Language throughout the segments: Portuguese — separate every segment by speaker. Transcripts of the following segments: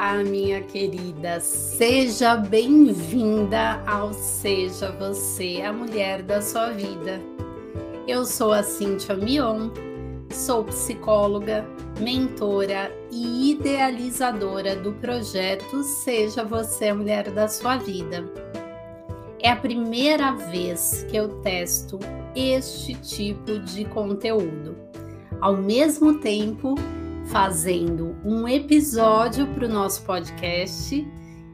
Speaker 1: Olá, minha querida, seja bem-vinda ao Seja Você, a mulher da sua vida. Eu sou a Cíntia Mion, sou psicóloga, mentora e idealizadora do projeto Seja Você a Mulher da Sua Vida. É a primeira vez que eu testo este tipo de conteúdo. Ao mesmo tempo, fazendo um episódio para o nosso podcast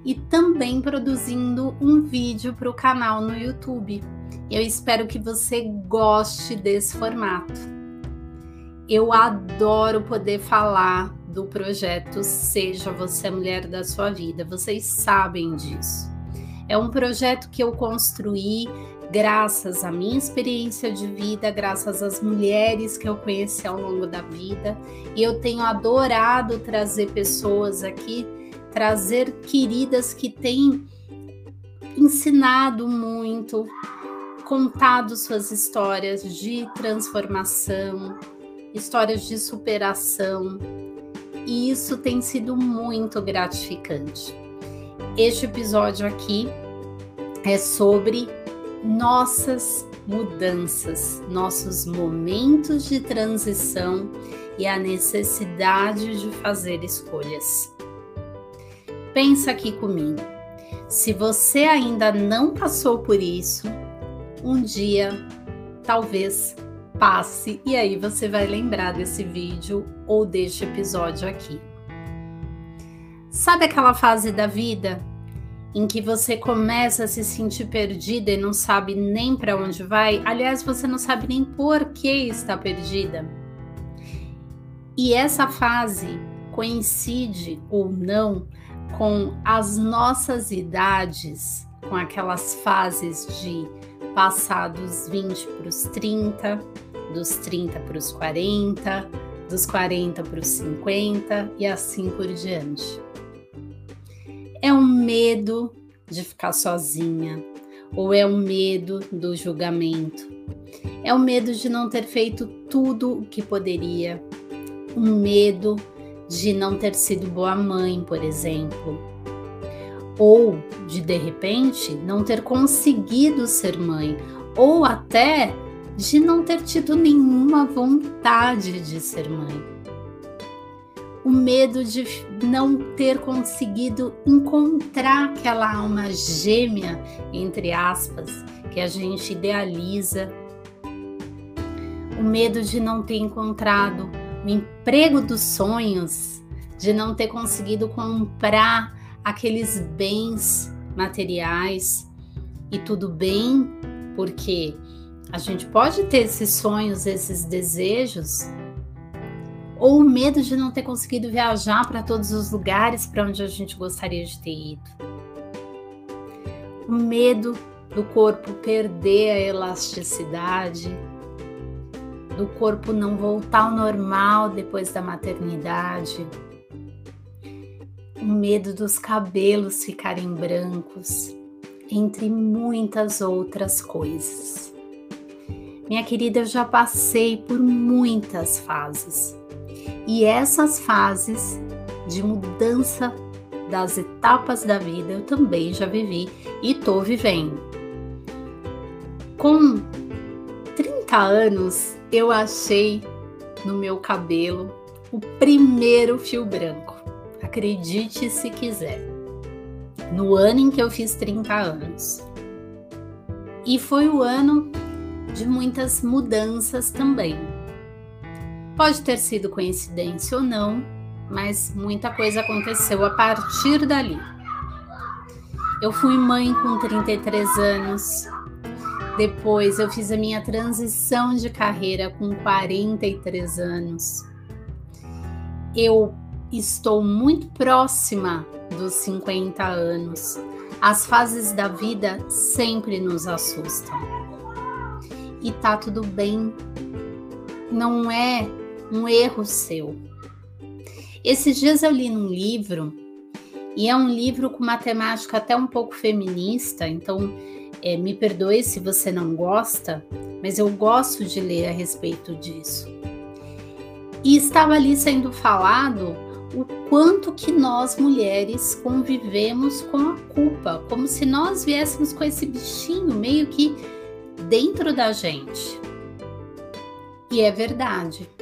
Speaker 1: e também produzindo um vídeo para o canal no YouTube. Eu espero que você goste desse formato. Eu adoro poder falar do projeto Seja Você a Mulher da Sua Vida, vocês sabem disso. É um projeto que eu construí graças à minha experiência de vida, graças às mulheres que eu conheci ao longo da vida, e eu tenho adorado trazer pessoas aqui, trazer queridas que têm ensinado muito, contado suas histórias de transformação, histórias de superação, e isso tem sido muito gratificante. Este episódio aqui é sobre nossas mudanças, nossos momentos de transição e a necessidade de fazer escolhas. Pensa aqui comigo. Se você ainda não passou por isso, um dia talvez passe e aí você vai lembrar desse vídeo ou deste episódio aqui. Sabe aquela fase da vida em que você começa a se sentir perdida e não sabe nem para onde vai, aliás, você não sabe nem por que está perdida. E essa fase coincide ou não com as nossas idades, com aquelas fases de passar dos 20 para os 30, dos 30 para os 40, dos 40 para os 50 e assim por diante. É um medo de ficar sozinha, ou é um medo do julgamento. É o um medo de não ter feito tudo o que poderia. Um medo de não ter sido boa mãe, por exemplo. Ou de de repente não ter conseguido ser mãe, ou até de não ter tido nenhuma vontade de ser mãe o medo de não ter conseguido encontrar aquela alma gêmea, entre aspas, que a gente idealiza, o medo de não ter encontrado o emprego dos sonhos, de não ter conseguido comprar aqueles bens materiais. E tudo bem, porque a gente pode ter esses sonhos, esses desejos, ou o medo de não ter conseguido viajar para todos os lugares para onde a gente gostaria de ter ido. O medo do corpo perder a elasticidade, do corpo não voltar ao normal depois da maternidade, o medo dos cabelos ficarem brancos, entre muitas outras coisas. Minha querida, eu já passei por muitas fases e essas fases de mudança das etapas da vida eu também já vivi e estou vivendo. Com 30 anos, eu achei no meu cabelo o primeiro fio branco. Acredite se quiser. No ano em que eu fiz 30 anos. E foi o ano de muitas mudanças também Pode ter sido coincidência ou não, mas muita coisa aconteceu a partir dali. Eu fui mãe com 33 anos. Depois eu fiz a minha transição de carreira com 43 anos. Eu estou muito próxima dos 50 anos. As fases da vida sempre nos assustam. E tá tudo bem. Não é um erro seu. Esses dias eu li num livro, e é um livro com uma temática até um pouco feminista, então é, me perdoe se você não gosta, mas eu gosto de ler a respeito disso. E estava ali sendo falado o quanto que nós mulheres convivemos com a culpa, como se nós viéssemos com esse bichinho meio que dentro da gente. E é verdade.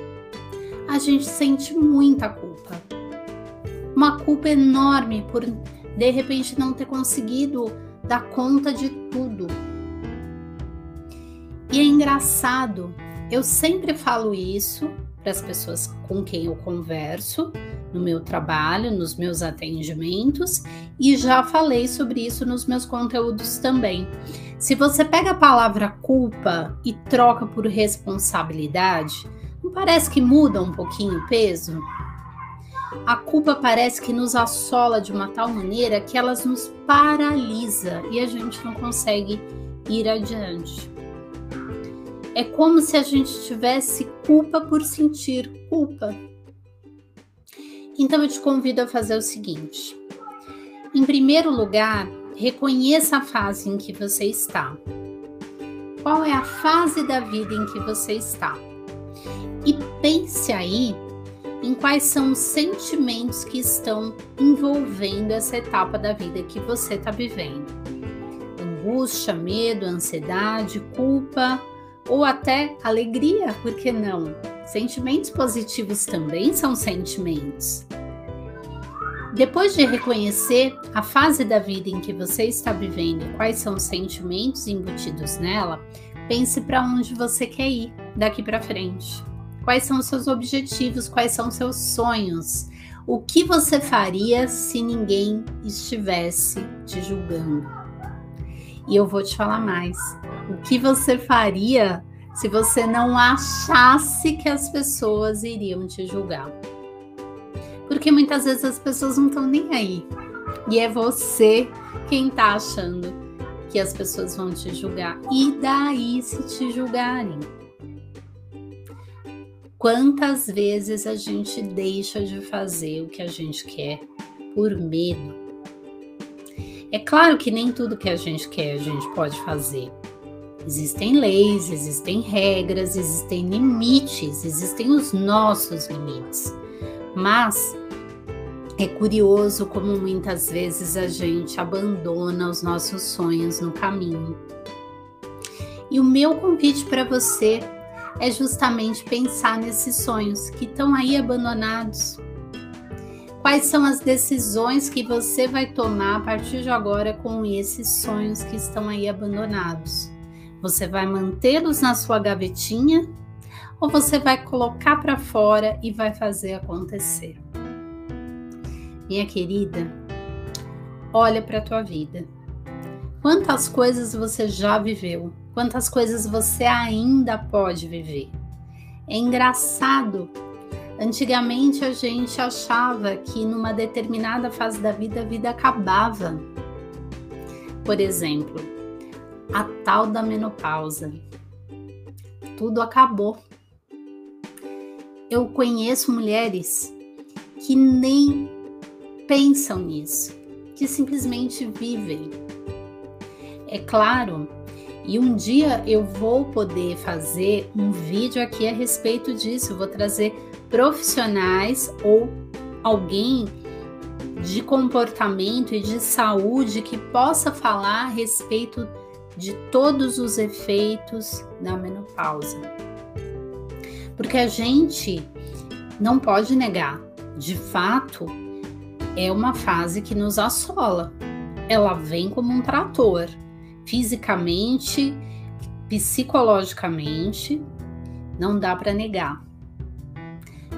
Speaker 1: A gente sente muita culpa. Uma culpa enorme por de repente não ter conseguido dar conta de tudo. E é engraçado, eu sempre falo isso para as pessoas com quem eu converso no meu trabalho, nos meus atendimentos e já falei sobre isso nos meus conteúdos também. Se você pega a palavra culpa e troca por responsabilidade, não parece que muda um pouquinho o peso? A culpa parece que nos assola de uma tal maneira que ela nos paralisa e a gente não consegue ir adiante. É como se a gente tivesse culpa por sentir culpa. Então eu te convido a fazer o seguinte: em primeiro lugar, reconheça a fase em que você está. Qual é a fase da vida em que você está? Pense aí em quais são os sentimentos que estão envolvendo essa etapa da vida que você está vivendo. Angústia, medo, ansiedade, culpa ou até alegria, por que não? Sentimentos positivos também são sentimentos. Depois de reconhecer a fase da vida em que você está vivendo e quais são os sentimentos embutidos nela, pense para onde você quer ir daqui para frente. Quais são os seus objetivos? Quais são os seus sonhos? O que você faria se ninguém estivesse te julgando? E eu vou te falar mais. O que você faria se você não achasse que as pessoas iriam te julgar? Porque muitas vezes as pessoas não estão nem aí. E é você quem está achando que as pessoas vão te julgar. E daí se te julgarem? Quantas vezes a gente deixa de fazer o que a gente quer por medo? É claro que nem tudo que a gente quer a gente pode fazer. Existem leis, existem regras, existem limites, existem os nossos limites. Mas é curioso como muitas vezes a gente abandona os nossos sonhos no caminho. E o meu convite para você é justamente pensar nesses sonhos que estão aí abandonados. Quais são as decisões que você vai tomar a partir de agora com esses sonhos que estão aí abandonados? Você vai mantê-los na sua gavetinha ou você vai colocar para fora e vai fazer acontecer? Minha querida, olha para a tua vida. Quantas coisas você já viveu? quantas coisas você ainda pode viver. É engraçado. Antigamente a gente achava que numa determinada fase da vida a vida acabava. Por exemplo, a tal da menopausa. Tudo acabou. Eu conheço mulheres que nem pensam nisso, que simplesmente vivem. É claro e um dia eu vou poder fazer um vídeo aqui a respeito disso. Eu vou trazer profissionais ou alguém de comportamento e de saúde que possa falar a respeito de todos os efeitos da menopausa. Porque a gente não pode negar, de fato, é uma fase que nos assola. Ela vem como um trator fisicamente, psicologicamente, não dá para negar.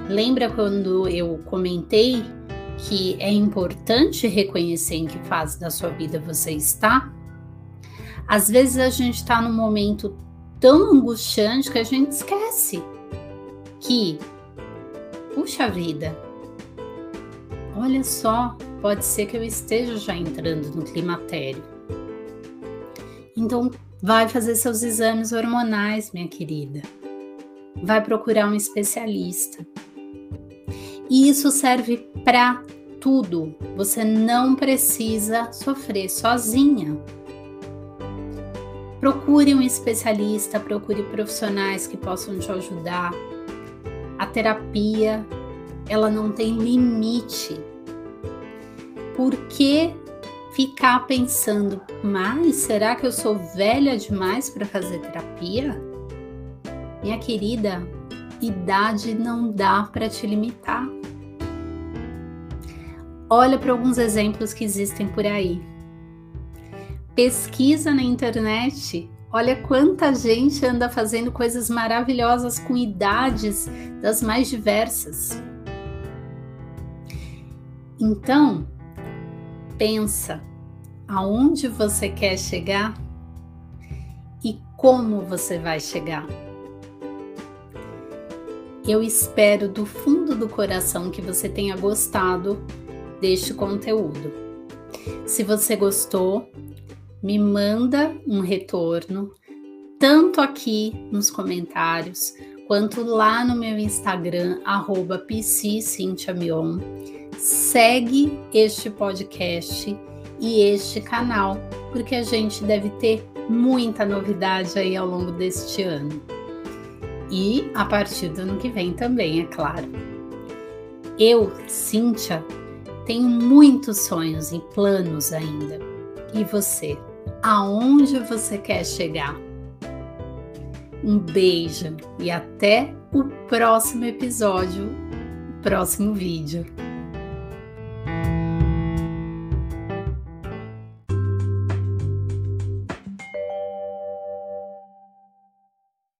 Speaker 1: Lembra quando eu comentei que é importante reconhecer em que fase da sua vida você está? Às vezes a gente está num momento tão angustiante que a gente esquece que, puxa vida, olha só, pode ser que eu esteja já entrando no climatério. Então, vai fazer seus exames hormonais, minha querida. Vai procurar um especialista. E isso serve para tudo. Você não precisa sofrer sozinha. Procure um especialista, procure profissionais que possam te ajudar. A terapia ela não tem limite. Por que ficar pensando, mas será que eu sou velha demais para fazer terapia? Minha querida, idade não dá para te limitar. Olha para alguns exemplos que existem por aí. Pesquisa na internet. Olha quanta gente anda fazendo coisas maravilhosas com idades das mais diversas. Então, pensa aonde você quer chegar e como você vai chegar. Eu espero do fundo do coração que você tenha gostado deste conteúdo. Se você gostou, me manda um retorno, tanto aqui nos comentários, quanto lá no meu Instagram, arroba Segue este podcast e este canal, porque a gente deve ter muita novidade aí ao longo deste ano. E a partir do ano que vem também, é claro. Eu, Cíntia, tenho muitos sonhos e planos ainda. E você? Aonde você quer chegar? Um beijo e até o próximo episódio, próximo vídeo.